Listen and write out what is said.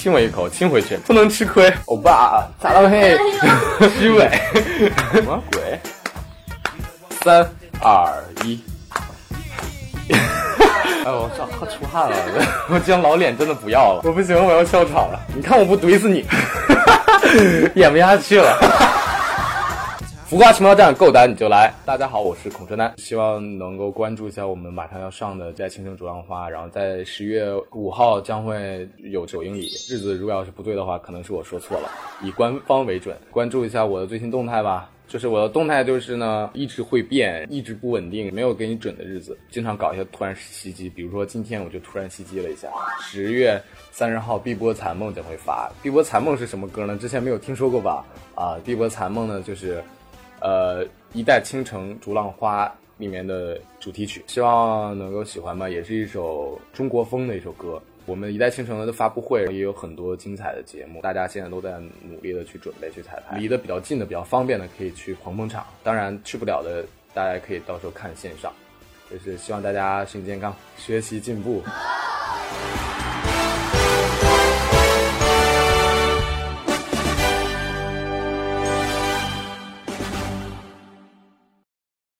亲我一口，亲回去，不能吃亏。欧巴，咋了嘿？虚伪，什么鬼？三二一。哎我操，快出汗了！我这张老脸真的不要了，我不行，我要笑场了。你看我不怼死你，演不下去了。浮夸情报站，够胆你就来！大家好，我是孔春丹，希望能够关注一下我们马上要上的在青城逐浪花，然后在十月五号将会有九英里，日子如果要是不对的话，可能是我说错了，以官方为准，关注一下我的最新动态吧。就是我的动态，就是呢，一直会变，一直不稳定，没有给你准的日子，经常搞一些突然袭击。比如说今天我就突然袭击了一下。十月三十号，《碧波残梦》将会发，《碧波残梦》是什么歌呢？之前没有听说过吧？啊，《碧波残梦》呢，就是呃《一代倾城逐浪花》里面的主题曲，希望能够喜欢吧。也是一首中国风的一首歌。我们一代倾城的发布会也有很多精彩的节目，大家现在都在努力的去准备去彩排。离得比较近的、比较方便的，可以去捧捧场；当然去不了的，大家可以到时候看线上。就是希望大家身体健康，学习进步。